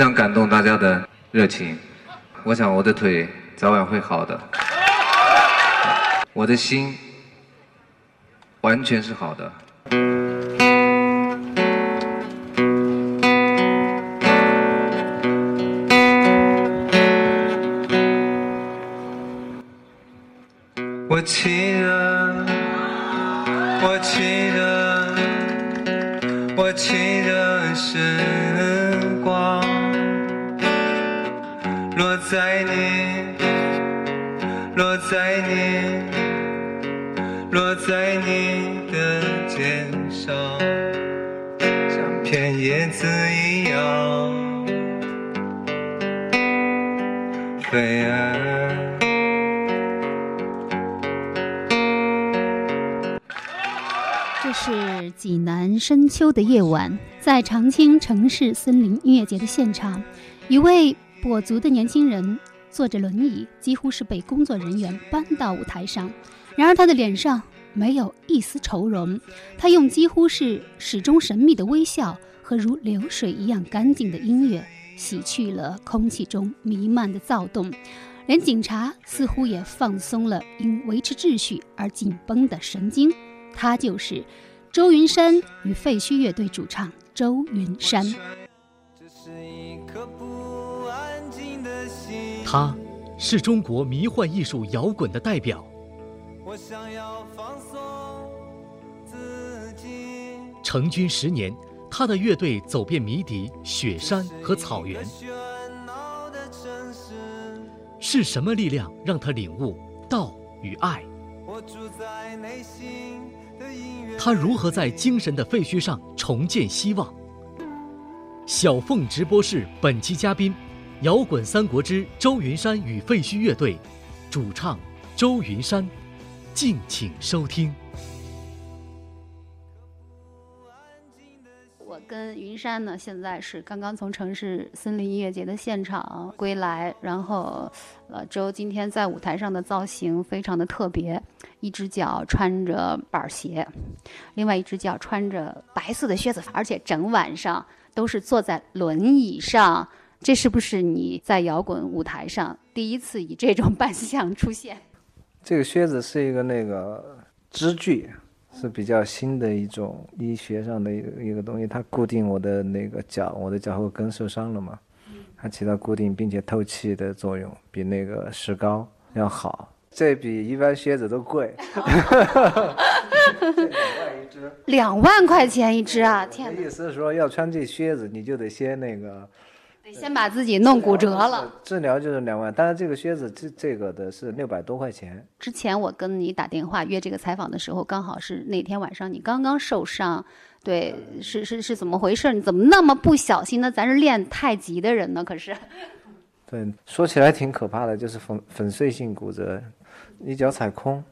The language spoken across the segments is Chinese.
非常感动大家的热情，我想我的腿早晚会好的，我的心完全是好的。深秋的夜晚，在长青城市森林音乐节的现场，一位跛足的年轻人坐着轮椅，几乎是被工作人员搬到舞台上。然而他的脸上没有一丝愁容，他用几乎是始终神秘的微笑和如流水一样干净的音乐，洗去了空气中弥漫的躁动，连警察似乎也放松了因维持秩序而紧绷的神经。他就是周云山与废墟乐队主唱周云山。他是中国迷幻艺术摇滚的代表。成军十年，他的乐队走遍迷笛、雪山和草原。是什么力量让他领悟道与爱？他如何在精神的废墟上重建希望？小凤直播室本期嘉宾，摇滚三国之周云山与废墟乐队，主唱周云山，敬请收听。跟云山呢，现在是刚刚从城市森林音乐节的现场归来，然后，呃，周今天在舞台上的造型非常的特别，一只脚穿着板鞋，另外一只脚穿着白色的靴子，而且整晚上都是坐在轮椅上，这是不是你在摇滚舞台上第一次以这种 扮相出现？这个靴子是一个那个支具。是比较新的一种医学上的一个一个东西，它固定我的那个脚，我的脚后跟受伤了嘛，它起到固定并且透气的作用，比那个石膏要好，这比一般靴子都贵。两万块钱一只啊！天，意思是说要穿这靴子，你就得先那个。先把自己弄骨折了，治疗就是两万，但是这个靴子这这个的是六百多块钱。之前我跟你打电话约这个采访的时候，刚好是那天晚上你刚刚受伤，对，是是是怎么回事？你怎么那么不小心呢？咱是练太极的人呢，可是。对，说起来挺可怕的，就是粉粉碎性骨折，一脚踩空，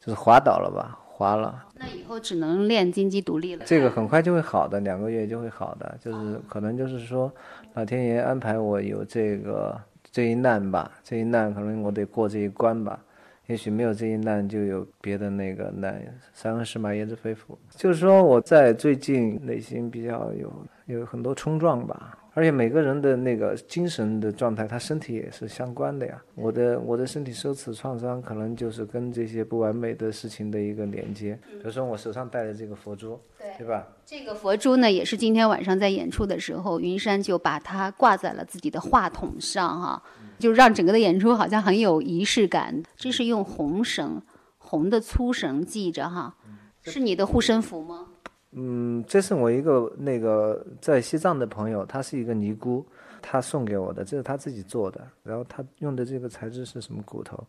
就是滑倒了吧。滑了，那以后只能练金鸡独立了。这个很快就会好的，两个月就会好的，就是可能就是说，老天爷安排我有这个这一难吧，这一难可能我得过这一关吧，也许没有这一难就有别的那个难。三个十马焉之非福？就是说我在最近内心比较有有很多冲撞吧。而且每个人的那个精神的状态，他身体也是相关的呀。我的我的身体受此创伤，可能就是跟这些不完美的事情的一个连接。比如说我手上戴的这个佛珠，对对吧？这个佛珠呢，也是今天晚上在演出的时候，云山就把它挂在了自己的话筒上，哈，就让整个的演出好像很有仪式感。这是用红绳，红的粗绳系着，哈，是你的护身符吗？嗯，这是我一个那个在西藏的朋友，他是一个尼姑，他送给我的，这是他自己做的。然后他用的这个材质是什么骨头？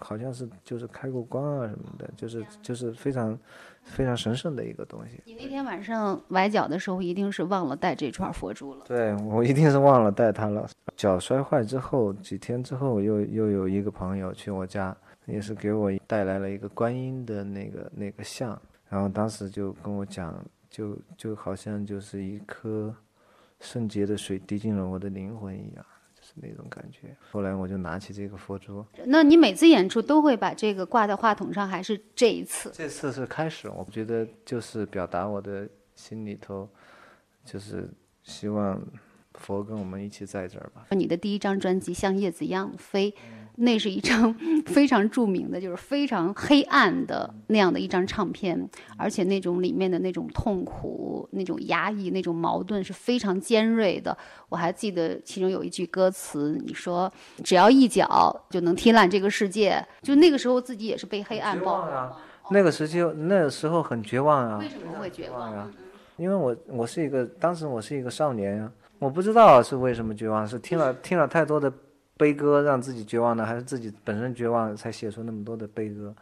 好像是就是开过光啊什么的，就是就是非常非常神圣的一个东西。你那天晚上崴脚的时候，一定是忘了带这串佛珠了。对我一定是忘了带它了。脚摔坏之后几天之后，又又有一个朋友去我家，也是给我带来了一个观音的那个那个像，然后当时就跟我讲，就就好像就是一颗圣洁的水滴进了我的灵魂一样。就是那种感觉，后来我就拿起这个佛珠。那你每次演出都会把这个挂在话筒上，还是这一次？这次是开始，我觉得就是表达我的心里头，就是希望佛跟我们一起在这儿吧。你的第一张专辑《像叶子一样飞》。那是一张 非常著名的，就是非常黑暗的那样的一张唱片，而且那种里面的那种痛苦、那种压抑、那种矛盾是非常尖锐的。我还记得其中有一句歌词，你说只要一脚就能踢烂这个世界，就那个时候自己也是被黑暗包啊。那个时期，那个时候很绝望啊。为什么会绝望啊？因为我我是一个，当时我是一个少年呀，我不知道是为什么绝望，是听了 听了太多的。悲歌让自己绝望呢，还是自己本身绝望才写出那么多的悲歌？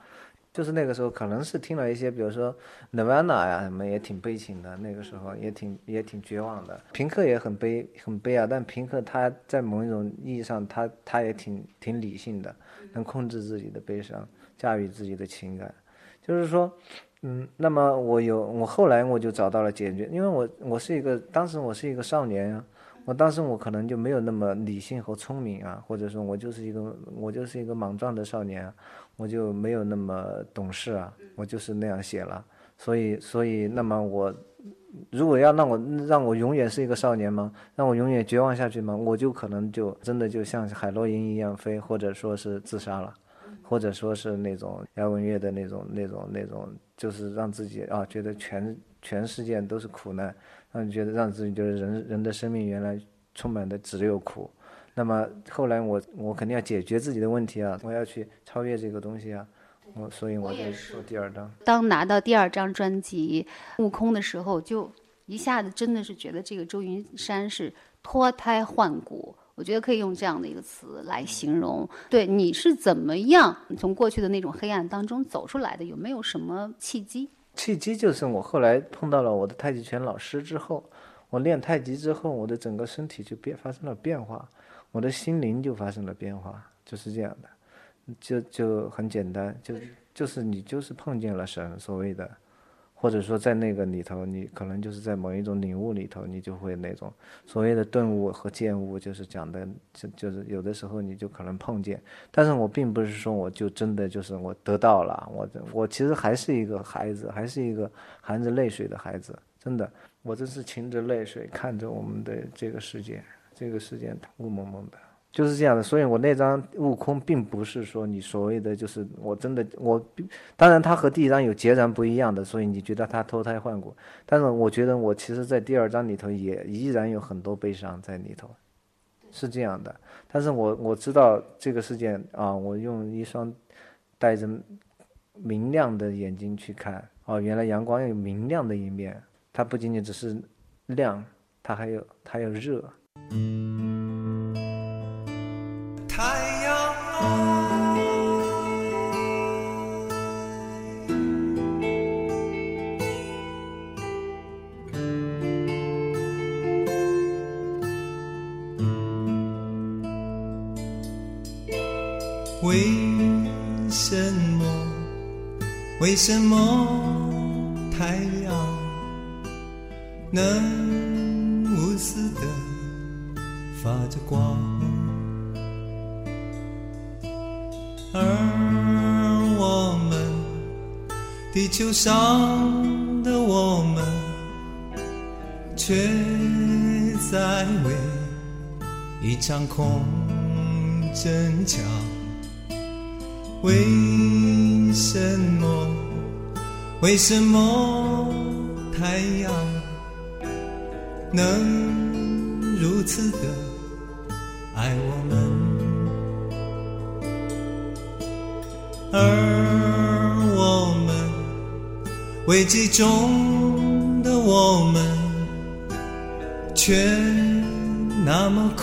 就是那个时候，可能是听了一些，比如说 Nirvana 呀什么，也挺悲情的。那个时候也挺也挺绝望的。平克也很悲很悲啊，但平克他在某一种意义上，他他也挺挺理性的，能控制自己的悲伤，驾驭自己的情感。就是说，嗯，那么我有我后来我就找到了解决，因为我我是一个当时我是一个少年呀。我当时我可能就没有那么理性和聪明啊，或者说我就是一个我就是一个莽撞的少年，我就没有那么懂事啊，我就是那样写了。所以所以那么我如果要让我让我永远是一个少年吗？让我永远绝望下去吗？我就可能就真的就像海洛因一样飞，或者说是自杀了，或者说是那种摇滚乐的那种那种那种，就是让自己啊觉得全全世界都是苦难。让你觉得让自己觉得人人的生命原来充满的只有苦，那么后来我我肯定要解决自己的问题啊，我要去超越这个东西啊，我所以我就做第二张。当拿到第二张专辑《悟空》的时候，就一下子真的是觉得这个周云山是脱胎换骨，我觉得可以用这样的一个词来形容。对，你是怎么样从过去的那种黑暗当中走出来的？有没有什么契机？契机就是我后来碰到了我的太极拳老师之后，我练太极之后，我的整个身体就变发生了变化，我的心灵就发生了变化，就是这样的，就就很简单，就就是你就是碰见了神，所谓的。或者说，在那个里头，你可能就是在某一种领悟里头，你就会那种所谓的顿悟和见悟，就是讲的，就就是有的时候你就可能碰见。但是我并不是说我就真的就是我得到了，我我其实还是一个孩子，还是一个含着泪水的孩子，真的，我这是噙着泪水看着我们的这个世界，这个世界雾蒙蒙的。就是这样的，所以我那张悟空并不是说你所谓的，就是我真的我，当然它和第一张有截然不一样的，所以你觉得它脱胎换骨，但是我觉得我其实在第二章里头也依然有很多悲伤在里头，是这样的。但是我我知道这个世界啊，我用一双带着明亮的眼睛去看，哦，原来阳光有明亮的一面，它不仅仅只是亮，它还有它有热。什么太阳能无私的发着光？而我们，地球上的我们，却在为一场空争抢。为什么？为什么太阳能如此的爱我们？而我们危机中的我们，却那么苦，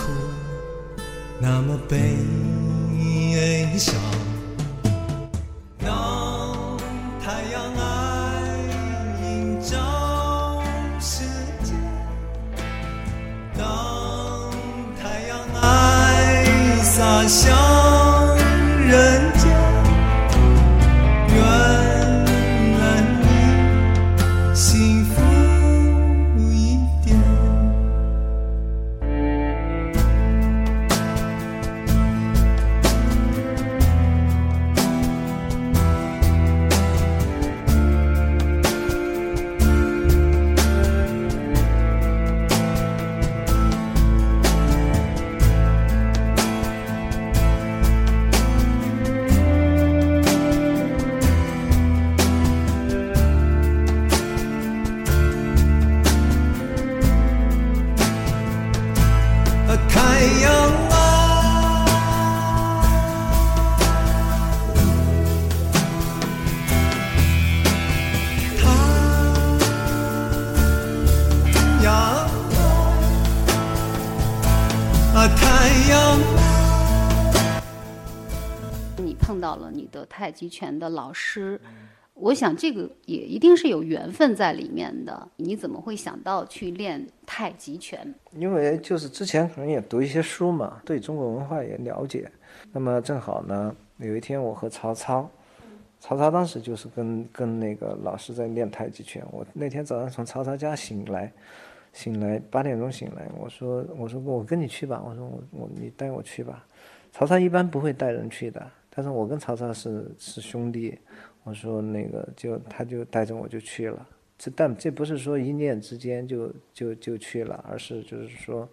太极拳的老师，我想这个也一定是有缘分在里面的。你怎么会想到去练太极拳？因为就是之前可能也读一些书嘛，对中国文化也了解。那么正好呢，有一天我和曹操，曹操当时就是跟跟那个老师在练太极拳。我那天早上从曹操家醒来，醒来八点钟醒来，我说我说我跟你去吧，我说我我你带我去吧。曹操一般不会带人去的，但是我跟曹操是是兄弟，我说那个就他就带着我就去了。这但这不是说一念之间就就就去了，而是就是说，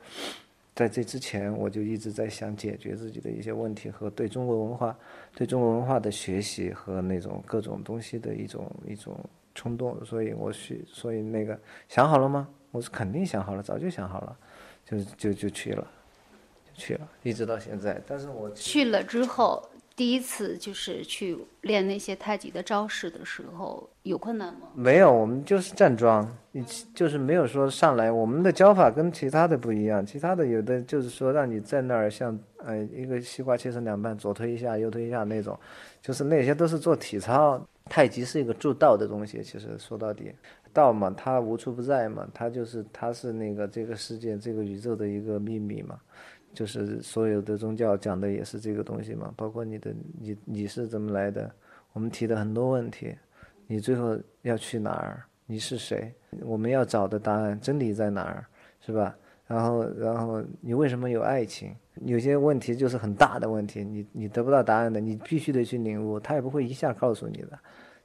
在这之前我就一直在想解决自己的一些问题和对中国文化、对中国文化的学习和那种各种东西的一种一种冲动，所以我去，所以那个想好了吗？我是肯定想好了，早就想好了，就就就去了，去了，一直到现在。但是我去了之后，第一次就是去练那些太极的招式的时候，有困难吗？没有，我们就是站桩，你就是没有说上来。我们的教法跟其他的不一样，其他的有的就是说让你在那儿像呃一个西瓜切成两半，左推一下，右推一下那种，就是那些都是做体操。太极是一个助道的东西，其实说到底，道嘛，它无处不在嘛，它就是它是那个这个世界这个宇宙的一个秘密嘛。就是所有的宗教讲的也是这个东西嘛，包括你的你你是怎么来的，我们提的很多问题，你最后要去哪儿？你是谁？我们要找的答案，真理在哪儿？是吧？然后然后你为什么有爱情？有些问题就是很大的问题，你你得不到答案的，你必须得去领悟，他也不会一下告诉你的，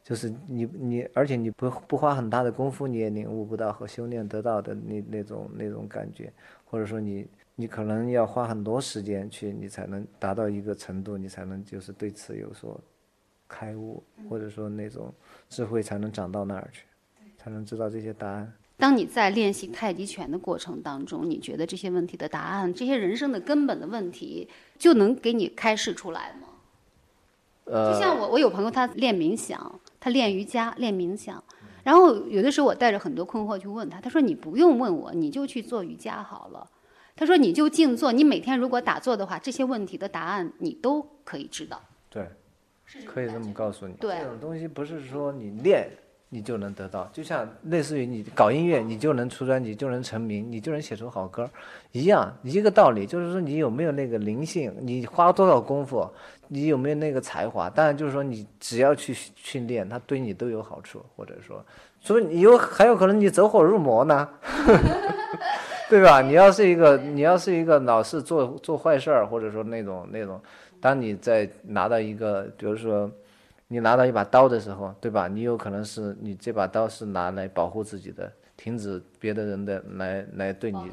就是你你而且你不不花很大的功夫，你也领悟不到和修炼得到的那那种那种感觉，或者说你。你可能要花很多时间去，你才能达到一个程度，你才能就是对此有所开悟，或者说那种智慧才能长到那儿去，才能知道这些答案。当你在练习太极拳的过程当中，你觉得这些问题的答案，这些人生的根本的问题，就能给你开示出来吗？呃，就像我，我有朋友他练冥想，他练瑜伽，练冥想，然后有的时候我带着很多困惑去问他，他说你不用问我，你就去做瑜伽好了。他说：“你就静坐，你每天如果打坐的话，这些问题的答案你都可以知道。对，可以这么告诉你。对这种东西不是说你练你就能得到，就像类似于你搞音乐，你就能出专辑，就能成名，你就能写出好歌一样，一个道理。就是说你有没有那个灵性，你花多少功夫，你有没有那个才华。当然就是说你只要去训练，它对你都有好处，或者说，所以你有还有可能你走火入魔呢。”对吧？你要是一个，你要是一个老是做做坏事儿，或者说那种那种，当你在拿到一个，比如说你拿到一把刀的时候，对吧？你有可能是你这把刀是拿来保护自己的，停止别的人的来来对你，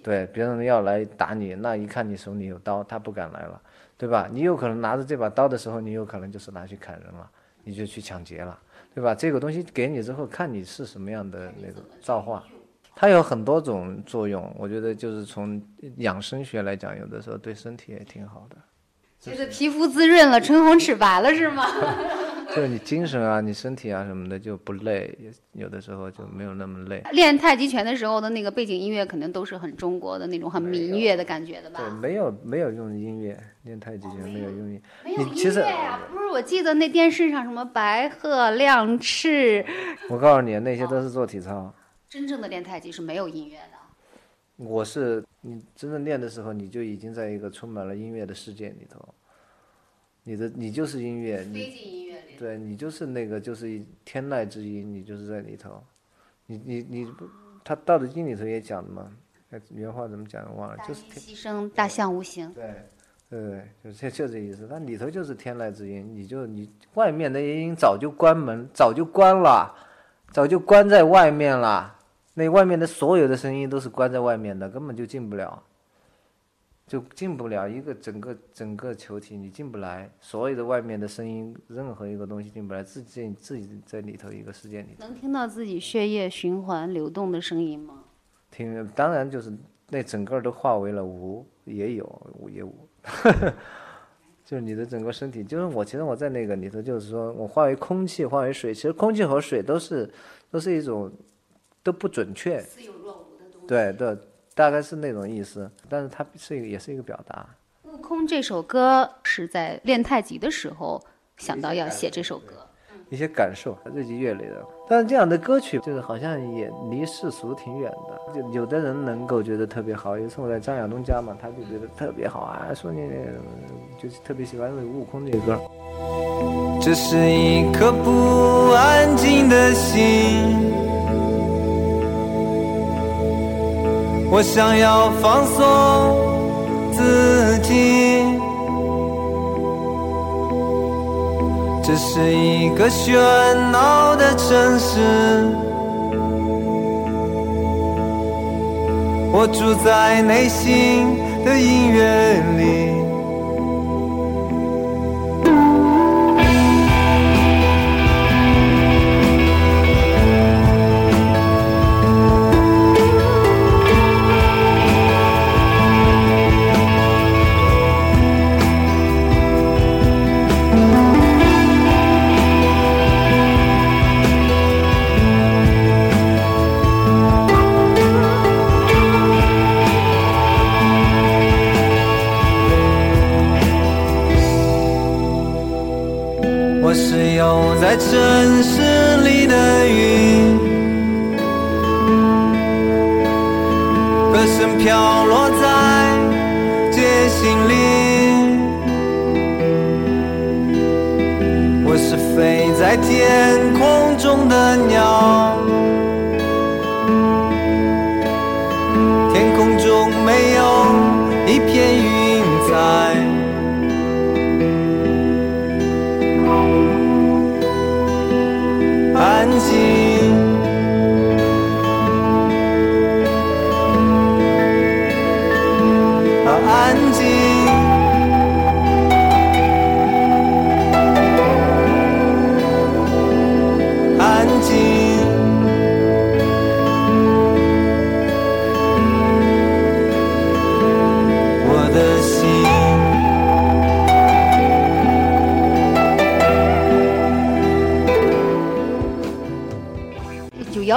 对别人要来打你，那一看你手里有刀，他不敢来了，对吧？你有可能拿着这把刀的时候，你有可能就是拿去砍人了，你就去抢劫了，对吧？这个东西给你之后，看你是什么样的那种造化。它有很多种作用，我觉得就是从养生学来讲，有的时候对身体也挺好的。就是皮肤滋润了，唇红齿白了，是吗？就是你精神啊，你身体啊什么的就不累，有的时候就没有那么累。练太极拳的时候的那个背景音乐，肯定都是很中国的那种很民乐的感觉的吧？对，没有没有用音乐练太极拳，没有用音。没有你其实音乐呀、不是，我记得那电视上什么白鹤亮翅，我告诉你，那些都是做体操。真正的练太极是没有音乐的。我是你真正练的时候，你就已经在一个充满了音乐的世界里头，你的你就是音乐，你进音乐里。对你就是那个就是天籁之音，你就是在里头，你你你不，他《道德经》里头也讲的嘛，哎原话怎么讲的忘了，就是牺牲大象无形。对对对，就就就这意思，它里头就是天籁之音，你就你外面的音早就关门，早就关了，早就关在外面了。那外面的所有的声音都是关在外面的，根本就进不了，就进不了一个整个整个球体，你进不来，所有的外面的声音，任何一个东西进不来，自己自己在里头一个世界里能听到自己血液循环流动的声音吗？听，当然就是那整个都化为了无，也有无也无，就是你的整个身体，就是我其实我在那个里头，就是说我化为空气，化为水，其实空气和水都是都是一种都不准确，似有若无的东西。对对，大概是那种意思，但是它是一个也是一个表达，《悟空》这首歌是在练太极的时候想到要写这首歌。一些感受，日积月累的。但是这样的歌曲就是好像也离世俗挺远的，就有的人能够觉得特别好。有一次我在张亚东家嘛，他就觉得特别好啊，说你就是特别喜欢那个悟空这个歌。这是一颗不安静的心，我想要放松自己。这是一个喧闹的城市，我住在内心的音乐里。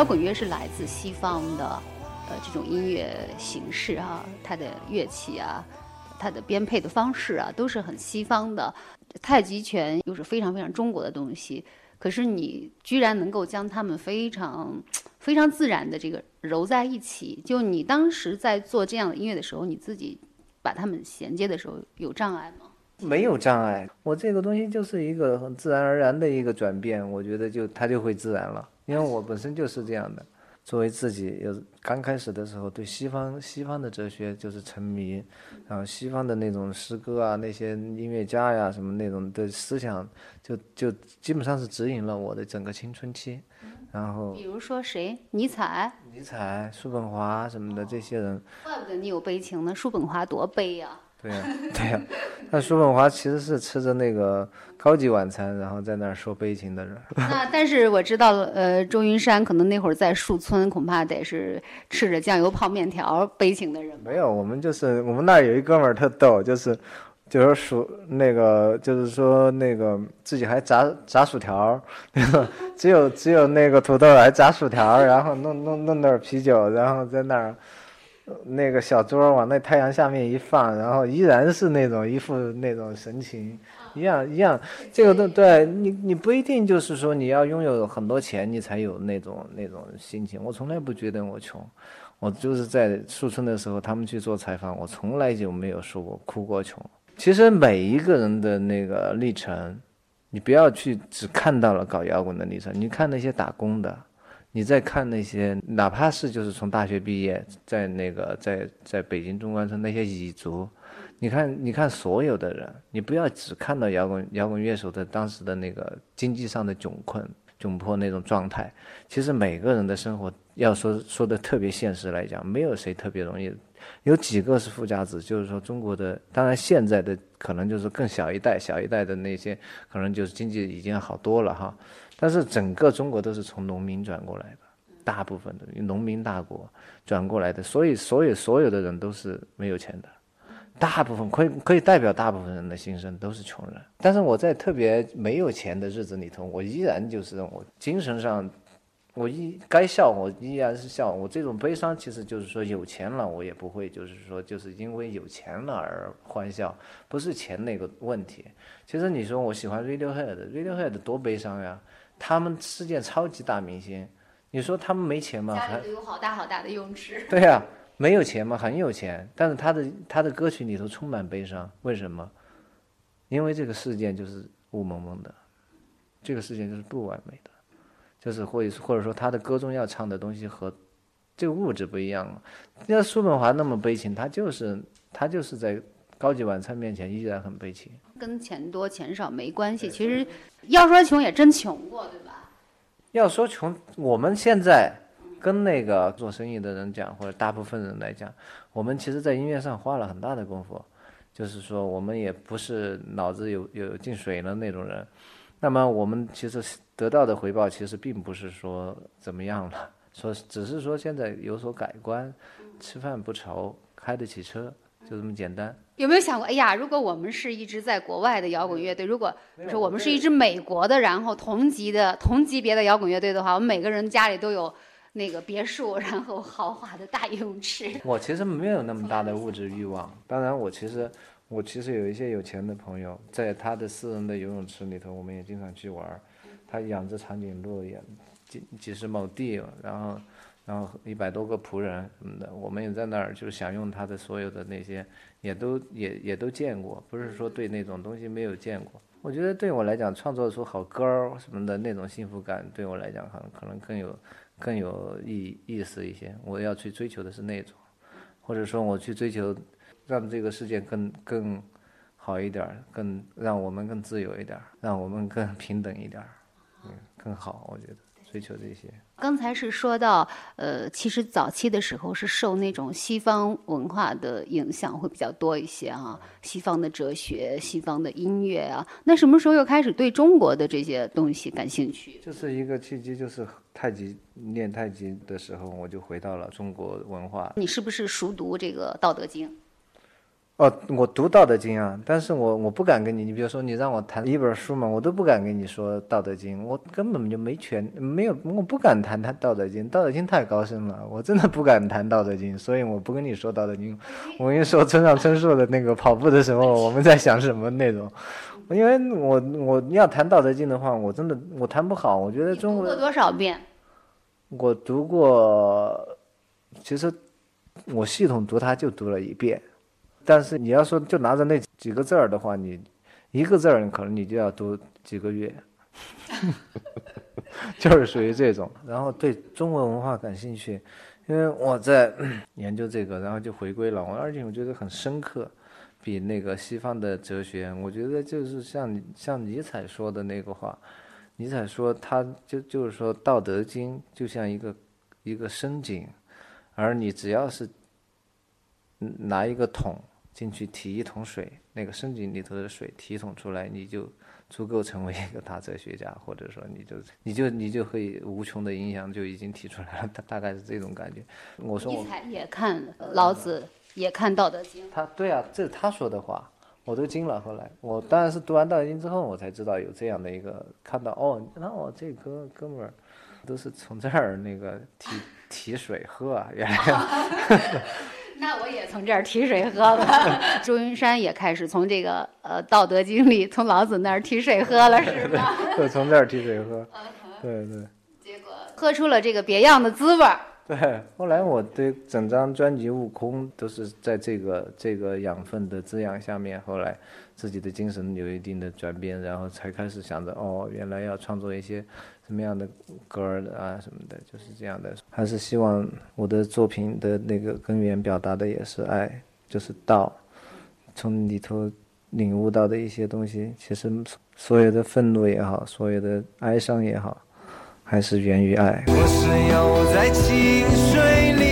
滚乐是来自西方的，呃，这种音乐形式啊，它的乐器啊，它的编配的方式啊，都是很西方的。太极拳又是非常非常中国的东西，可是你居然能够将它们非常非常自然的这个揉在一起。就你当时在做这样的音乐的时候，你自己把它们衔接的时候有障碍吗？没有障碍，我这个东西就是一个很自然而然的一个转变，我觉得就它就会自然了，因为我本身就是这样的。作为自己有刚开始的时候对西方西方的哲学就是沉迷，然后西方的那种诗歌啊，那些音乐家呀什么那种的思想，就就基本上是指引了我的整个青春期。然后比如说谁？尼采，尼采、叔本华什么的这些人，怪不得你有悲情呢。叔本华多悲呀、对呀、对呀、那叔本华其实是吃着那个高级晚餐，然后在那儿说悲情的人。那但是我知道了，呃，周云山可能那会儿在树村，恐怕得是吃着酱油泡面条悲情的人。没有，我们就是我们那儿有一哥们儿特逗，就是就是薯那个就是说那个自己还炸炸薯条儿，那个只有只有那个土豆还炸薯条儿，然后弄弄弄点儿啤酒，然后在那儿。呃那个小桌儿往那太阳下面一放，然后依然是那种一副那种神情，一样一样，这个都对你你不一定就是说你要拥有很多钱你才有那种那种心情。我从来不觉得我穷，我就是在树村的时候，他们去做采访，我从来就没有说过哭过穷。其实每一个人的那个历程，你不要去只看到了搞摇滚的历程，你看那些打工的，你再看那些哪怕是就是从大学毕业，在那个在在北京中关村那些蚁族，你看你看所有的人，你不要只看到摇滚摇滚乐手的当时的那个经济上的窘困。窘迫那种状态，其实每个人的生活要说说的特别现实来讲，没有谁特别容易。有几个是富家子，就是说中国的，当然现在的可能就是更小一代、小一代的那些，可能就是经济已经好多了哈。但是整个中国都是从农民转过来的，大部分的农民大国转过来的，所以所有所有的人都是没有钱的。大部分可以可以代表大部分人的心声都是穷人，但是我在特别没有钱的日子里头，我依然就是我精神上，我依该笑我依然是笑，我这种悲伤其实就是说有钱了我也不会就是说就是因为有钱了而欢笑，不是钱那个问题。其实你说我喜欢 Radiohead，Radiohead 多悲伤呀，他们是件超级大明星，你说他们没钱吗？家里有好大好大的泳池。对呀。没有钱吗？很有钱，但是他的他的歌曲里头充满悲伤，为什么？因为这个世界就是雾蒙蒙的，这个世界就是不完美的，就是或者或者说他的歌中要唱的东西和这个物质不一样了。像叔本华那么悲情，他就是他就是在高级晚餐面前依然很悲情。跟钱多钱少没关系，其实要说穷也真穷过，对吧？要说穷，我们现在。跟那个做生意的人讲，或者大部分人来讲，我们其实，在音乐上花了很大的功夫，就是说，我们也不是脑子有有进水的那种人。那么，我们其实得到的回报，其实并不是说怎么样了，说只是说现在有所改观，吃饭不愁，开得起车，就这么简单。有没有想过，哎呀，如果我们是一支在国外的摇滚乐队，如果说我们是一支美国的，然后同级的同级别的摇滚乐队的话，我们每个人家里都有。那个别墅，然后豪华的大游泳池。我其实没有那么大的物质欲望。当然，我其实我其实有一些有钱的朋友，在他的私人的游泳池里头，我们也经常去玩。他养着长颈鹿，也几几十亩地，然后然后一百多个仆人什么的，我们也在那儿就是享用他的所有的那些，也都也也都见过。不是说对那种东西没有见过。我觉得对我来讲，创作出好歌儿什么的那种幸福感，对我来讲可能可能更有。更有意意思一些，我要去追求的是那种，或者说我去追求，让这个世界更更好一点儿，更让我们更自由一点儿，让我们更平等一点儿，嗯，更好，我觉得。追求这些。刚才是说到，呃，其实早期的时候是受那种西方文化的影响会比较多一些啊，西方的哲学、西方的音乐啊。那什么时候又开始对中国的这些东西感兴趣？就是一个契机，就是太极练太极的时候，我就回到了中国文化。你是不是熟读这个《道德经》？哦，我读《道德经》啊，但是我我不敢跟你，你比如说你让我谈一本书嘛，我都不敢跟你说《道德经》，我根本就没权，没有，我不敢谈谈《道德经》，《道德经》太高深了，我真的不敢谈《道德经》，所以我不跟你说《道德经》，我跟你说村上春树的那个跑步的时候我们在想什么内容，因为我我要谈《道德经》的话，我真的我谈不好，我觉得中国读过多少遍？我读过，其实我系统读它就读了一遍。但是你要说就拿着那几个字儿的话，你一个字儿可能你就要读几个月，就是属于这种。然后对中国文化感兴趣，因为我在 研究这个，然后就回归了。我而且我觉得很深刻，比那个西方的哲学，我觉得就是像像尼采说的那个话，尼采说他就就是说《道德经》就像一个一个深井，而你只要是拿一个桶。进去提一桶水，那个深井里头的水提一桶出来，你就足够成为一个大哲学家，或者说你就你就你就可以无穷的影响就已经提出来了，大大概是这种感觉。我说我也看老子，也看《道德经》。他对啊，这是他说的话，我都惊了。后来我当然是读完《道德经》之后，我才知道有这样的一个看到哦，那我这哥哥们儿都是从这儿那个提 提水喝啊，原来。那我也从这儿提水喝了。周云山也开始从这个呃《道德经》里，从老子那儿提水喝了，是吧？就从这儿提水喝。对对。结果喝出了这个别样的滋味儿。对，后来我对整张专辑《悟空》都是在这个这个养分的滋养下面，后来自己的精神有一定的转变，然后才开始想着哦，原来要创作一些什么样的歌儿啊什么的，就是这样的。还是希望我的作品的那个根源表达的也是爱，就是道，从里头领悟到的一些东西，其实所有的愤怒也好，所有的哀伤也好。还是源于爱。我是游在清水里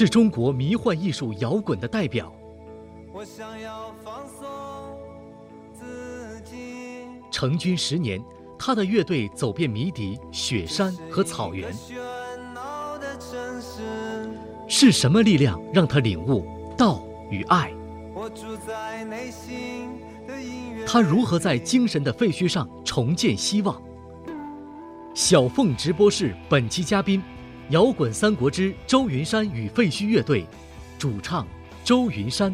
是中国迷幻艺术摇滚的代表。我想要放松自己成军十年，他的乐队走遍迷笛、雪山和草原。是什么力量让他领悟道与爱？他如何在精神的废墟上重建希望？小凤直播室本期嘉宾。摇滚三国之周云山与废墟乐队，主唱周云山，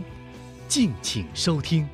敬请收听。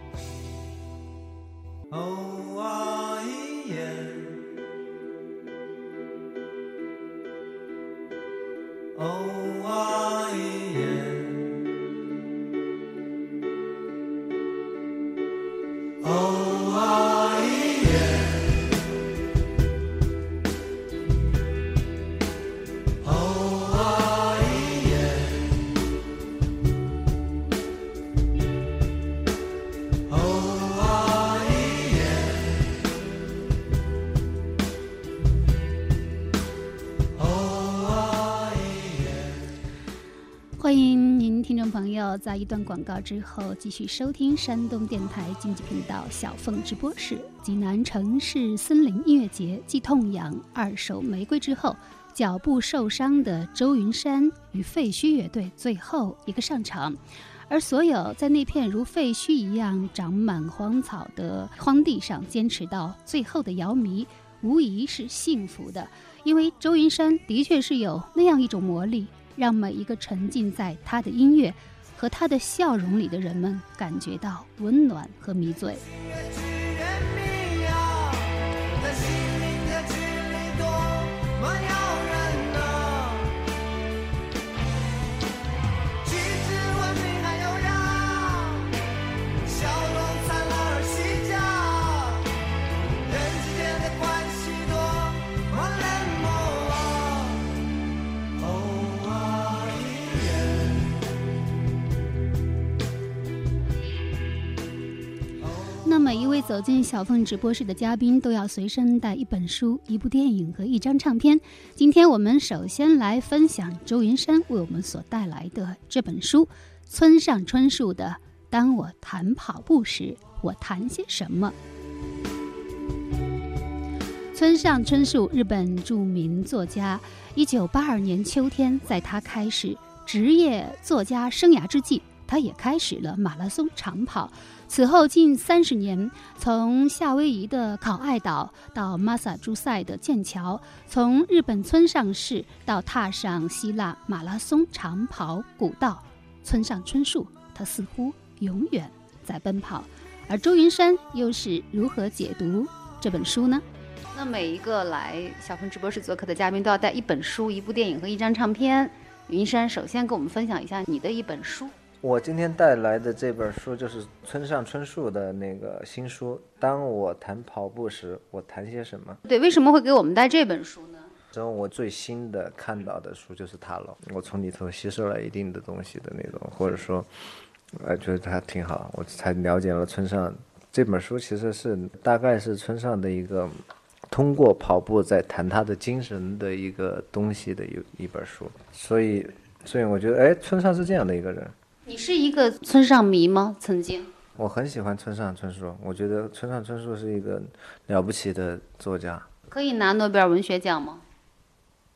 朋友在一段广告之后，继续收听山东电台经济频道小凤直播室。济南城市森林音乐节继痛仰二手玫瑰之后，脚步受伤的周云山与废墟乐队最后一个上场。而所有在那片如废墟一样长满荒草的荒地上坚持到最后的瑶迷，无疑是幸福的，因为周云山的确是有那样一种魔力，让每一个沉浸在他的音乐。和他的笑容里的人们感觉到温暖和迷醉。走进小凤直播室的嘉宾都要随身带一本书、一部电影和一张唱片。今天我们首先来分享周云山为我们所带来的这本书——村上春树的《当我谈跑步时，我谈些什么》。村上春树，日本著名作家。一九八二年秋天，在他开始职业作家生涯之际，他也开始了马拉松长跑。此后近三十年，从夏威夷的考爱岛到马萨诸塞的剑桥，从日本村上市到踏上希腊马拉松长跑古道，村上春树他似乎永远在奔跑。而周云山又是如何解读这本书呢？那每一个来小峰直播室做客的嘉宾都要带一本书、一部电影和一张唱片。云山首先跟我们分享一下你的一本书。我今天带来的这本书就是村上春树的那个新书。当我谈跑步时，我谈些什么？对，为什么会给我们带这本书呢？然后我最新的看到的书就是它了。我从里头吸收了一定的东西的那种，或者说，呃，觉得它挺好，我才了解了村上。这本书其实是大概是村上的一个通过跑步在谈他的精神的一个东西的一一本书。所以，所以我觉得，哎，村上是这样的一个人。你是一个村上迷吗？曾经，我很喜欢村上春树，我觉得村上春树是一个了不起的作家。可以拿诺贝尔文学奖吗？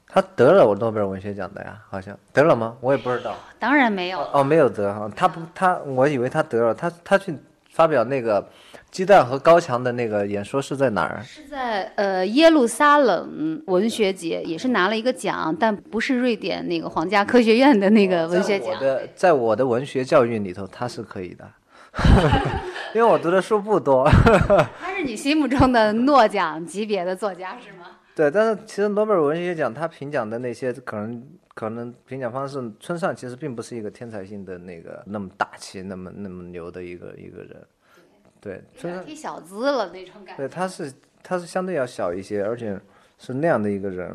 他得了我诺贝尔文学奖的呀，好像得了吗？我也不知道。当然没有。哦，没有得哈，他不，他我以为他得了，他他去发表那个鸡蛋和高墙的那个演说是在哪儿？是在呃耶路撒冷文学节，也是拿了一个奖，但不是瑞典那个皇家科学院的那个文学奖。我的在我的文学教育里头，他是可以的，因为我读的书不多。他是你心目中的诺奖级别的作家是吗？对，但是其实诺贝尔文学奖他评奖的那些可能可能评奖方式，村上其实并不是一个天才性的那个那么大气、那么那么牛的一个一个人。对，就是踢小资了那种感觉。对，他是他是相对要小一些，而且是那样的一个人，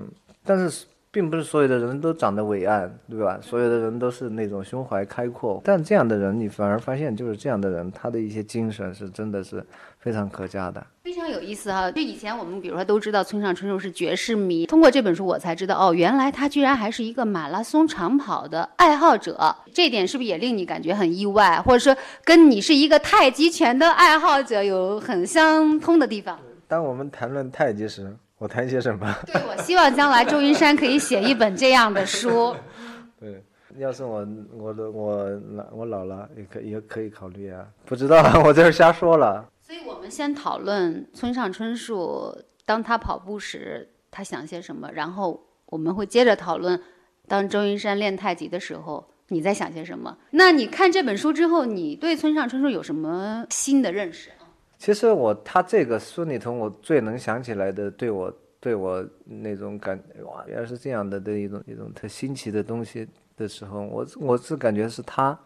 但是并不是所有的人都长得伟岸，对吧？所有的人都是那种胸怀开阔，但这样的人你反而发现，就是这样的人，他的一些精神是真的是非常可嘉的。非常有意思哈，就以前我们比如说都知道村上春树是爵士迷，通过这本书我才知道哦，原来他居然还是一个马拉松长跑的爱好者，这点是不是也令你感觉很意外，或者说跟你是一个太极拳的爱好者有很相通的地方？当我们谈论太极时，我谈些什么？对，我希望将来周云山可以写一本这样的书。对，要是我我的我老我老了也可也可以考虑啊，不知道 我这是瞎说了。所以我们先讨论村上春树，当他跑步时他想些什么，然后我们会接着讨论，当周云山练太极的时候你在想些什么。那你看这本书之后，你对村上春树有什么新的认识？其实我他这个书里头，我最能想起来的，对我对我那种感哇，原来是这样的的一种一种特新奇的东西的时候，我我是感觉是他。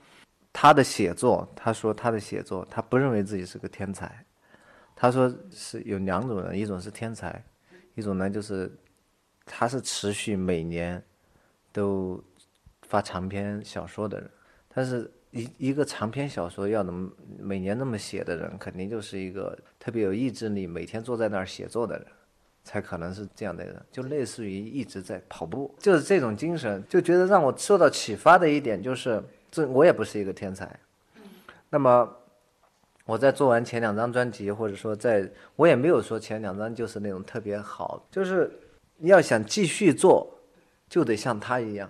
他的写作，他说他的写作，他不认为自己是个天才。他说是有两种人，一种是天才，一种呢就是他是持续每年都发长篇小说的人。但是一一个长篇小说要能每年那么写的人，肯定就是一个特别有意志力，每天坐在那儿写作的人，才可能是这样的人。就类似于一直在跑步，就是这种精神，就觉得让我受到启发的一点就是。这我也不是一个天才，那么我在做完前两张专辑，或者说在我也没有说前两张就是那种特别好，就是你要想继续做，就得像他一样，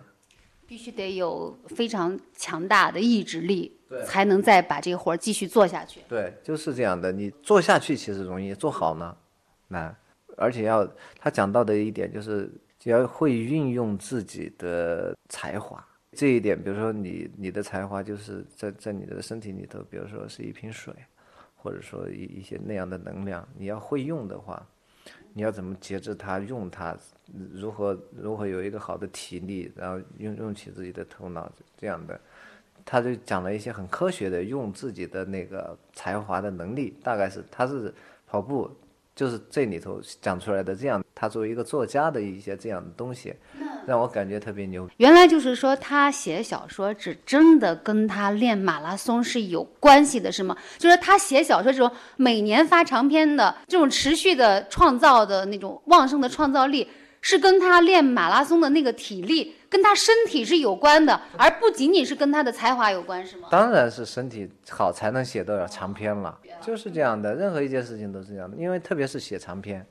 必须得有非常强大的意志力，才能再把这个活儿继续做下去。对，就是这样的。你做下去其实容易，做好呢难，而且要他讲到的一点就是，只要会运用自己的才华。这一点，比如说你你的才华就是在在你的身体里头，比如说是一瓶水，或者说一一些那样的能量，你要会用的话，你要怎么节制它，用它，如何如何有一个好的体力，然后用用起自己的头脑这样的，他就讲了一些很科学的用自己的那个才华的能力，大概是他是跑步，就是这里头讲出来的这样，他作为一个作家的一些这样的东西。让我感觉特别牛。原来就是说，他写小说只真的跟他练马拉松是有关系的，是吗？就是他写小说这种每年发长篇的这种持续的创造的那种旺盛的创造力，是跟他练马拉松的那个体力，跟他身体是有关的，而不仅仅是跟他的才华有关，是吗？当然是身体好才能写得了长篇了，就是这样的。任何一件事情都是这样的，因为特别是写长篇，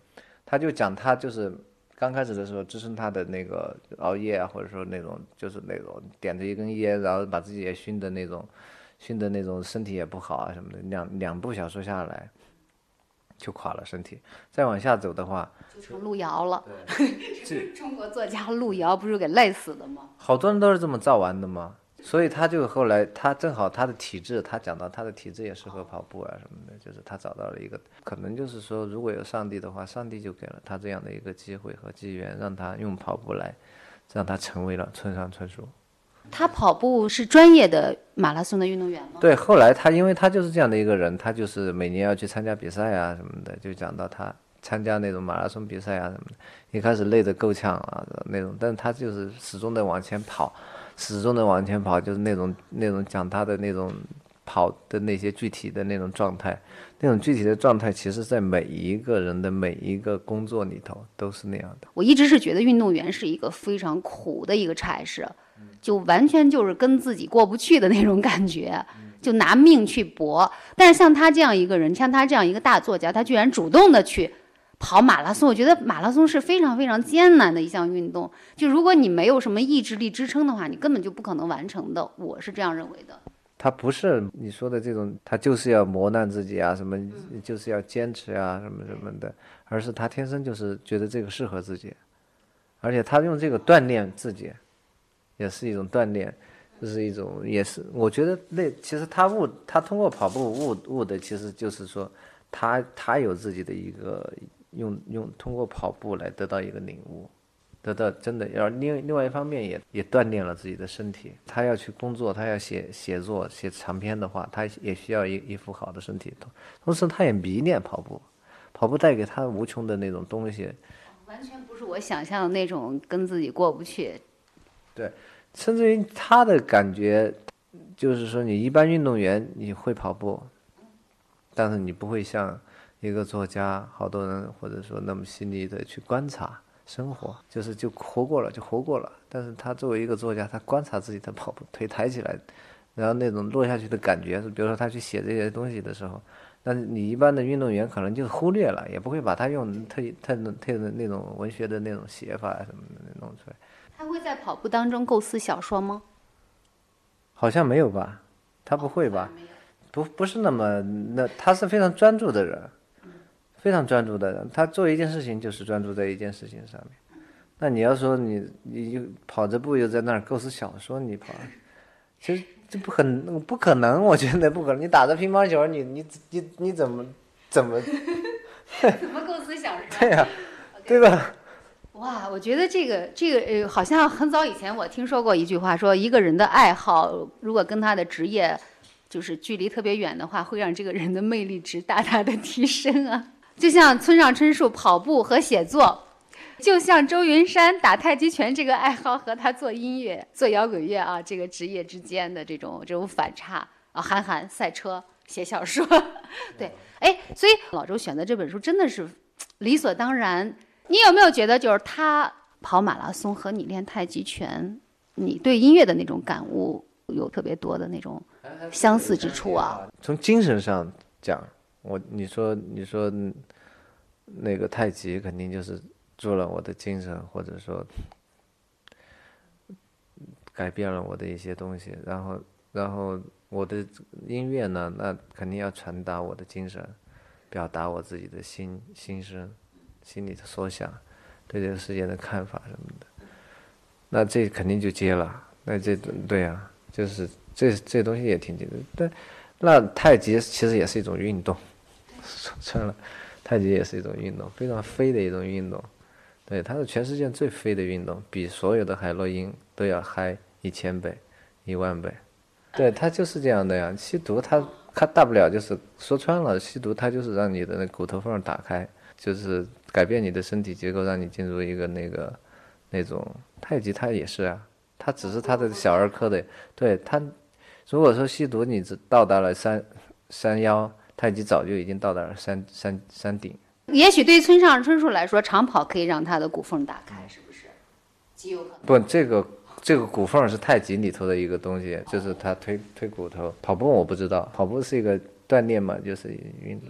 他就讲他就是。刚开始的时候，支撑他的那个熬夜啊，或者说那种就是那种点着一根烟，然后把自己也熏的那种，熏的那种身体也不好啊什么的，两两部小说下来就垮了身体。再往下走的话，就成路遥了。这中国作家路遥不是给累死的吗？好多人都是这么造完的嘛。所以他就后来，他正好他的体质，他讲到他的体质也适合跑步啊什么的，就是他找到了一个，可能就是说，如果有上帝的话，上帝就给了他这样的一个机会和机缘，让他用跑步来，让他成为了村上春树。他跑步是专业的马拉松的运动员吗？对，后来他因为他就是这样的一个人，他就是每年要去参加比赛啊什么的，就讲到他参加那种马拉松比赛啊什么的，一开始累得够呛啊那种，但是他就是始终的往前跑。始终的往前跑，就是那种那种讲他的那种跑的那些具体的那种状态，那种具体的状态，其实在每一个人的每一个工作里头都是那样的。我一直是觉得运动员是一个非常苦的一个差事，就完全就是跟自己过不去的那种感觉，就拿命去搏。但是像他这样一个人，像他这样一个大作家，他居然主动的去。跑马拉松，我觉得马拉松是非常非常艰难的一项运动。就如果你没有什么意志力支撑的话，你根本就不可能完成的。我是这样认为的。他不是你说的这种，他就是要磨难自己啊，什么就是要坚持啊，什么什么的，而是他天生就是觉得这个适合自己，而且他用这个锻炼自己，也是一种锻炼，就是一种也是我觉得那其实他悟他通过跑步悟悟的，其实就是说他他有自己的一个。用用通过跑步来得到一个领悟，得到真的要另另外一方面也也锻炼了自己的身体。他要去工作，他要写写作写长篇的话，他也需要一一副好的身体。同同时，他也迷恋跑步，跑步带给他无穷的那种东西。完全不是我想象的那种跟自己过不去。对，甚至于他的感觉就是说，你一般运动员你会跑步，但是你不会像。一个作家，好多人或者说那么细腻的去观察生活，就是就活过了就活过了。但是他作为一个作家，他观察自己的跑步，腿抬起来，然后那种落下去的感觉，是比如说他去写这些东西的时候，那你一般的运动员可能就忽略了，也不会把他用特特特的那种文学的那种写法什么的弄出来。他会在跑步当中构思小说吗？好像没有吧，他不会吧？不不是那么那他是非常专注的人。非常专注的人，他做一件事情就是专注在一件事情上面。那你要说你你就跑着步又在那儿构思小说，你跑，其实这不很不可能，我觉得不可能。你打着乒乓球，你你你你怎么怎么 怎么构思小说？对呀，对吧？哇，我觉得这个这个呃，好像很早以前我听说过一句话，说一个人的爱好如果跟他的职业就是距离特别远的话，会让这个人的魅力值大大的提升啊。就像村上春树跑步和写作，就像周云山打太极拳这个爱好和他做音乐、做摇滚乐啊这个职业之间的这种这种反差啊。韩寒赛车、写小说，对，哎，所以老周选择这本书真的是理所当然。你有没有觉得，就是他跑马拉松和你练太极拳，你对音乐的那种感悟有特别多的那种相似之处啊？从精神上讲。我你说你说那个太极肯定就是助了我的精神，或者说改变了我的一些东西。然后然后我的音乐呢，那肯定要传达我的精神，表达我自己的心心声、心里的所想，对这个世界的看法什么的。那这肯定就接了。那这对呀，就是这这东西也挺简单。但那太极其实也是一种运动。说穿了，太极也是一种运动，非常飞的一种运动。对，它是全世界最飞的运动，比所有的海洛因都要嗨一千倍、一万倍。对，它就是这样的呀。吸毒，它它大不了就是说穿了，吸毒它就是让你的那骨头缝打开，就是改变你的身体结构，让你进入一个那个那种太极，它也是啊，它只是它的小儿科的。对它，如果说吸毒，你只到达了三三幺。太极早就已经到达了山山山顶。也许对村上春树来说，长跑可以让他的骨缝打开，是不是？极有可能。不，这个这个骨缝是太极里头的一个东西，就是他推推骨头。跑步我不知道，跑步是一个锻炼嘛，就是运动。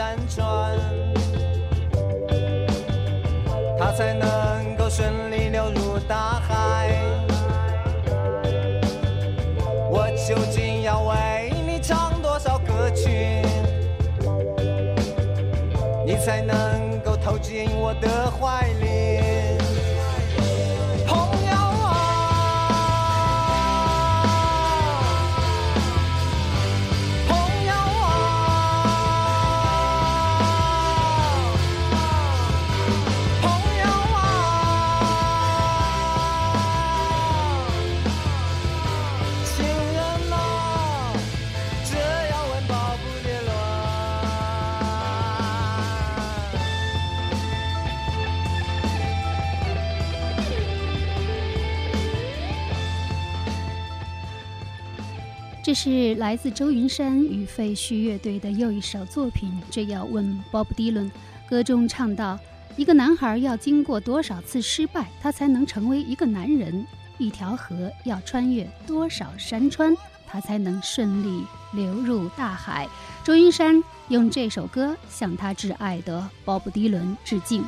多少山川，它才能够顺利流入大海？我究竟要为你唱多少歌曲，你才能够投进我的是来自周云山与废墟乐队的又一首作品。这要问 Bob Dylan，歌中唱到：一个男孩要经过多少次失败，他才能成为一个男人？一条河要穿越多少山川，他才能顺利流入大海？周云山用这首歌向他挚爱的 Bob Dylan 致敬。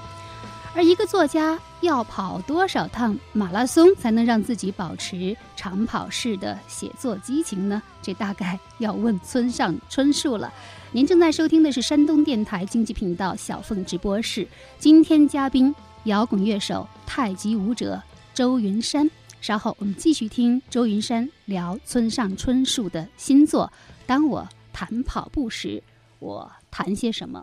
而一个作家要跑多少趟马拉松才能让自己保持长跑式的写作激情呢？这大概要问村上春树了。您正在收听的是山东电台经济频道小凤直播室，今天嘉宾摇滚乐手、太极舞者周云山。稍后我们继续听周云山聊村上春树的新作《当我谈跑步时，我谈些什么》。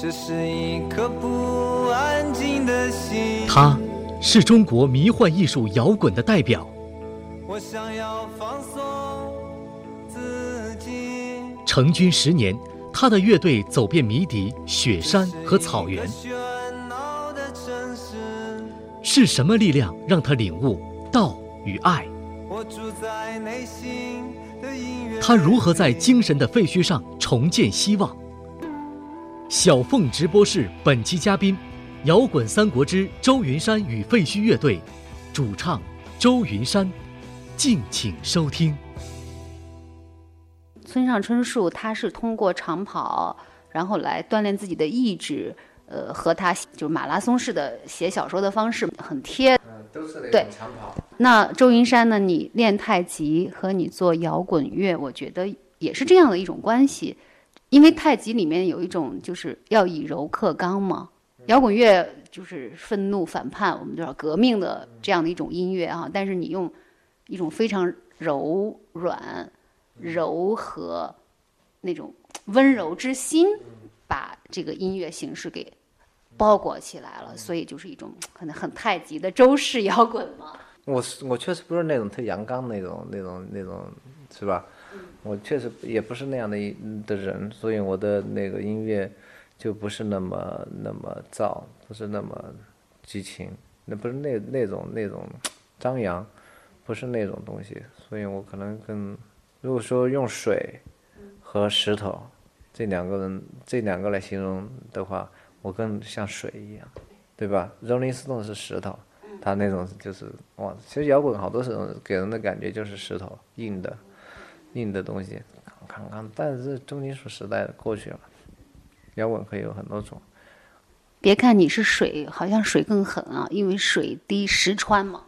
这是一颗不安静的心。他是中国迷幻艺术摇滚的代表。我想要放松自己。成军十年，他的乐队走遍迷笛、雪山和草原。喧闹的城市，是什么力量让他领悟道与爱？我住在内心的音乐。他如何在精神的废墟上重建希望？小凤直播室本期嘉宾，摇滚三国之周云山与废墟乐队，主唱周云山，敬请收听。村上春树他是通过长跑，然后来锻炼自己的意志，呃，和他就是马拉松式的写小说的方式很贴。嗯，都是那对种长跑。那周云山呢？你练太极和你做摇滚乐，我觉得也是这样的一种关系，因为太极里面有一种就是要以柔克刚嘛，摇滚乐就是愤怒反叛，我们叫革命的这样的一种音乐啊。但是你用一种非常柔软、柔和那种温柔之心，把这个音乐形式给包裹起来了，所以就是一种可能很太极的周式摇滚嘛。我是我确实不是那种特阳刚那种那种那种，是吧？我确实也不是那样的一的人，所以我的那个音乐就不是那么那么燥，不是那么激情，那不是那那种那种张扬，不是那种东西，所以我可能更，如果说用水和石头这两个人这两个来形容的话，我更像水一样，对吧？Rolling Stone 是石头。他那种就是哇，其实摇滚好多时候给人的感觉就是石头硬的，硬的东西，看看，但是重金属时代过去了，摇滚可以有很多种。别看你是水，好像水更狠啊，因为水滴石穿嘛。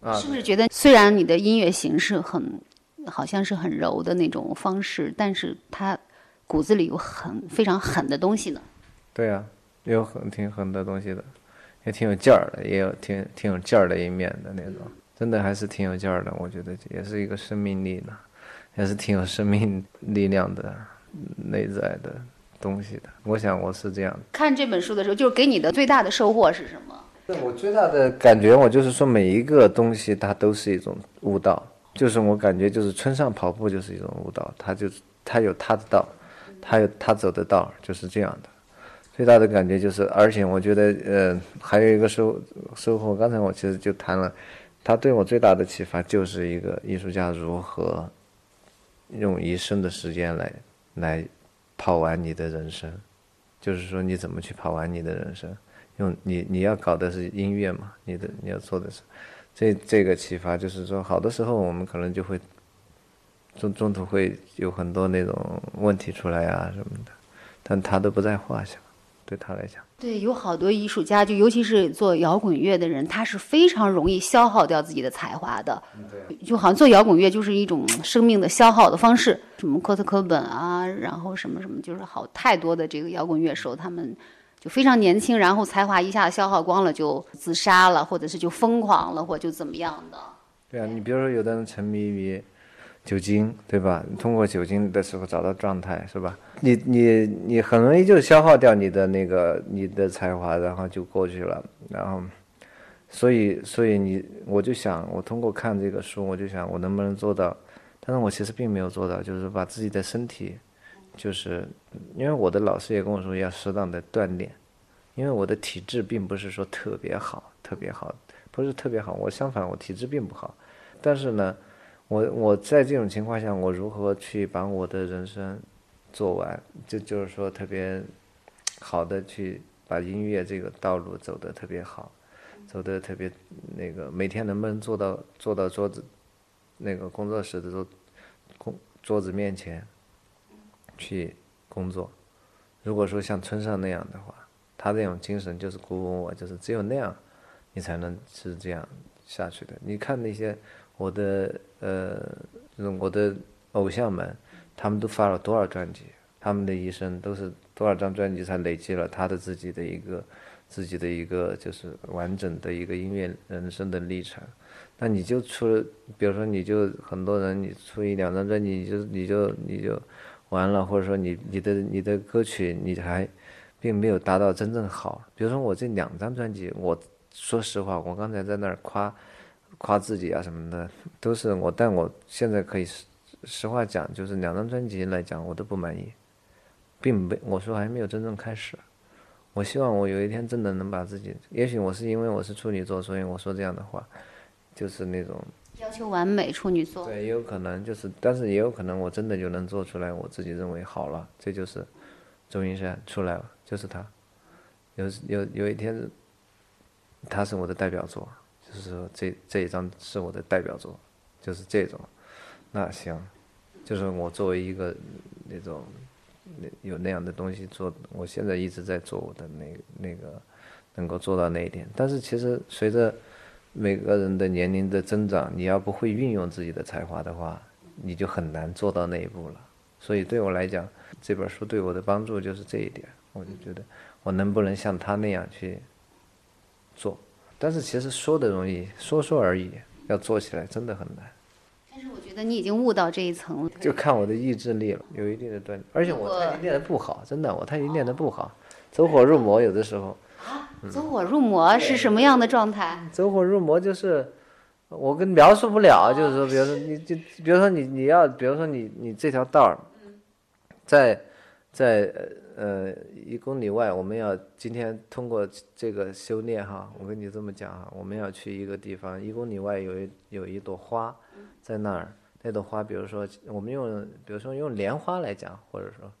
啊，是不是觉得虽然你的音乐形式很，好像是很柔的那种方式，但是它骨子里有很非常狠的东西呢？对啊，有很挺狠的东西的，也挺有劲儿的，也有挺挺有劲儿的一面的那种，真的还是挺有劲儿的。我觉得也是一个生命力的，也是挺有生命力量的内在的东西的。我想我是这样的。看这本书的时候，就是给你的最大的收获是什么？对我最大的感觉，我就是说每一个东西它都是一种悟道，就是我感觉就是村上跑步就是一种悟道，它就它有它的道，它有它走的道，就是这样的。最大的感觉就是，而且我觉得，呃，还有一个收收获。刚才我其实就谈了，他对我最大的启发就是一个艺术家如何用一生的时间来来跑完你的人生，就是说你怎么去跑完你的人生。用你你要搞的是音乐嘛？你的你要做的是，这这个启发就是说，好的时候我们可能就会中中途会有很多那种问题出来啊什么的，但他都不在话下，对他来讲。对，有好多艺术家，就尤其是做摇滚乐的人，他是非常容易消耗掉自己的才华的。对，就好像做摇滚乐就是一种生命的消耗的方式。什么科特·科本啊，然后什么什么，就是好太多的这个摇滚乐手，他们。就非常年轻，然后才华一下子消耗光了，就自杀了，或者是就疯狂了，或者就怎么样的。对啊，你比如说有的人沉迷于酒精，对吧？通过酒精的时候找到状态，是吧？你你你很容易就消耗掉你的那个你的才华，然后就过去了。然后，所以所以你我就想，我通过看这个书，我就想我能不能做到？但是我其实并没有做到，就是把自己的身体。就是因为我的老师也跟我说要适当的锻炼，因为我的体质并不是说特别好，特别好，不是特别好。我相反，我体质并不好。但是呢，我我在这种情况下，我如何去把我的人生做完？就就是说特别好的去把音乐这个道路走得特别好，走得特别那个，每天能不能做到坐到桌子那个工作室的桌工桌子面前？去工作，如果说像村上那样的话，他这种精神就是鼓舞我，就是只有那样，你才能是这样下去的。你看那些我的呃，我的偶像们，他们都发了多少专辑，他们的一生都是多少张专辑才累积了他的自己的一个自己的一个就是完整的一个音乐人生的历程。那你就出了，比如说你就很多人，你出一两张专辑，你就你就你就。完了，或者说你你的你的歌曲你还并没有达到真正好。比如说我这两张专辑，我说实话，我刚才在那儿夸夸自己啊什么的，都是我，但我现在可以实实话讲，就是两张专辑来讲，我都不满意，并没我说还没有真正开始。我希望我有一天真的能把自己，也许我是因为我是处女座，所以我说这样的话，就是那种。要求完美处女座，对，也有可能就是，但是也有可能我真的就能做出来，我自己认为好了，这就是周云山出来了，就是他，有有有一天，他是我的代表作，就是说这这一张是我的代表作，就是这种，那行，就是我作为一个那种那有那样的东西做，我现在一直在做我的那那个能够做到那一点，但是其实随着。每个人的年龄的增长，你要不会运用自己的才华的话，你就很难做到那一步了。所以对我来讲，这本书对我的帮助就是这一点。我就觉得，我能不能像他那样去做？但是其实说的容易，说说而已，要做起来真的很难。但是我觉得你已经悟到这一层了。就看我的意志力了，有一定的锻炼。而且我太极练的不好，真的，我太极练的不好，走火入魔，有的时候。走火入魔是什么样的状态？走火入魔就是，我跟描述不了，就是说，比如说你就，比如说你你要，比如说你你这条道儿，在在呃一公里外，我们要今天通过这个修炼哈，我跟你这么讲哈，我们要去一个地方，一公里外有一有一朵花，在那儿，那朵花，比如说我们用，比如说用莲花来讲，或者说。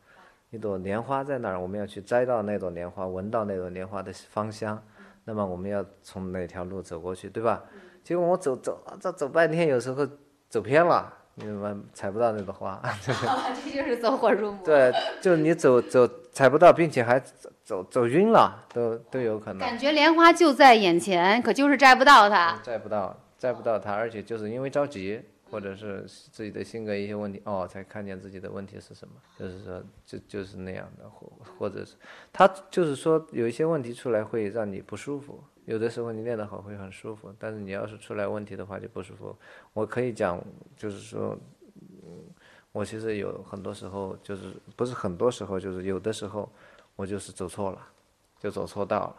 一朵莲花在那儿，我们要去摘到那朵莲花，闻到那朵莲花的芳香。那么我们要从哪条路走过去，对吧？结果我走走走走半天，有时候走偏了，你怎么采不到那朵花？这就是走火入魔。对，就你走走采不到，并且还走走走晕了，都都有可能。感觉莲花就在眼前，可就是摘不到它。摘不到，摘不到它，而且就是因为着急，或者是自己的性格一些问题，哦，才看见自己的问题是什么，就是说，就就是那样的，或或者是他就是说有一些问题出来会让你不舒服，有的时候你练得好会很舒服，但是你要是出来问题的话就不舒服。我可以讲，就是说，嗯，我其实有很多时候就是不是很多时候，就是有的时候我就是走错了，就走错道了，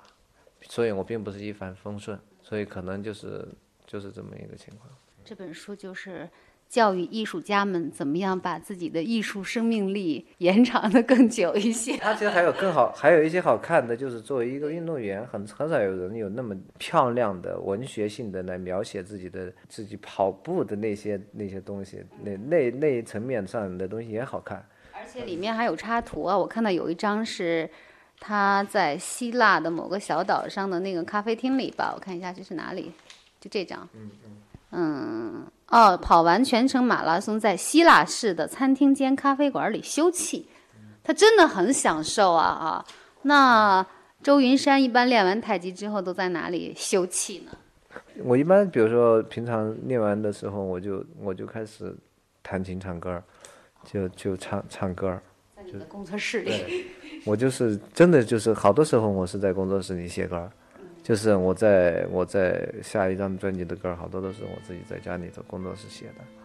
所以我并不是一帆风顺，所以可能就是就是这么一个情况。这本书就是教育艺术家们怎么样把自己的艺术生命力延长的更久一些。他其实还有更好，还有一些好看的，就是作为一个运动员，很很少有人有那么漂亮的文学性的来描写自己的自己跑步的那些那些东西，那那那一层面上的东西也好看。而且里面还有插图啊，我看到有一张是他在希腊的某个小岛上的那个咖啡厅里吧，我看一下这是哪里，就这张。嗯嗯。嗯，哦，跑完全程马拉松，在希腊式的餐厅兼咖啡馆里休憩，他真的很享受啊啊！那周云山一般练完太极之后都在哪里休憩呢？我一般比如说平常练完的时候，我就我就开始弹琴唱歌，就就唱唱歌。在你的工作室里，我就是真的就是好多时候我是在工作室里写歌。就是我在我在下一张专辑的歌，好多都是我自己在家里头工作室写的。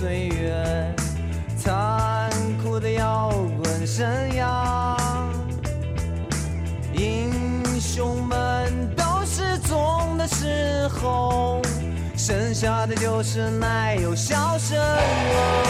岁月残酷的摇滚生涯，英雄们都失踪的时候，剩下的就是奶油小生了。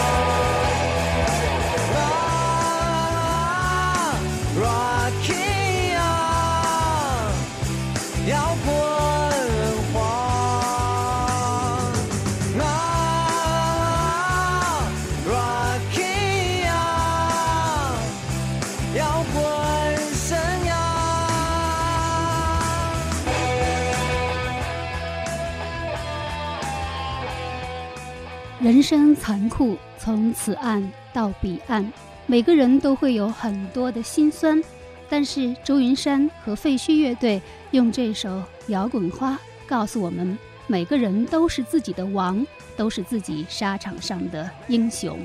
人生残酷，从此岸到彼岸，每个人都会有很多的心酸。但是周云山和废墟乐队用这首《摇滚花》告诉我们：每个人都是自己的王，都是自己沙场上的英雄。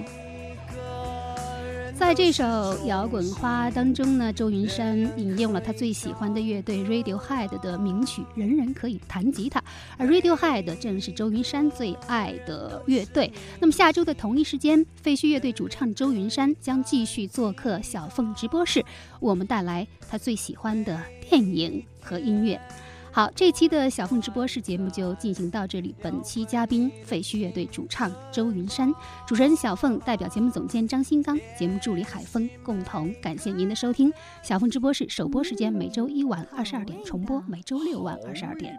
在这首《摇滚花》当中呢，周云山引用了他最喜欢的乐队 Radiohead 的名曲《人人可以弹吉他》，而 Radiohead 正是周云山最爱的乐队。那么下周的同一时间，废墟乐队主唱周云山将继续做客小凤直播室，为我们带来他最喜欢的电影和音乐。好，这期的小凤直播室节目就进行到这里。本期嘉宾废墟乐队主唱周云山，主持人小凤代表节目总监张新刚、节目助理海峰共同感谢您的收听。小凤直播室首播时间每周一晚二十二点，重播每周六晚二十二点。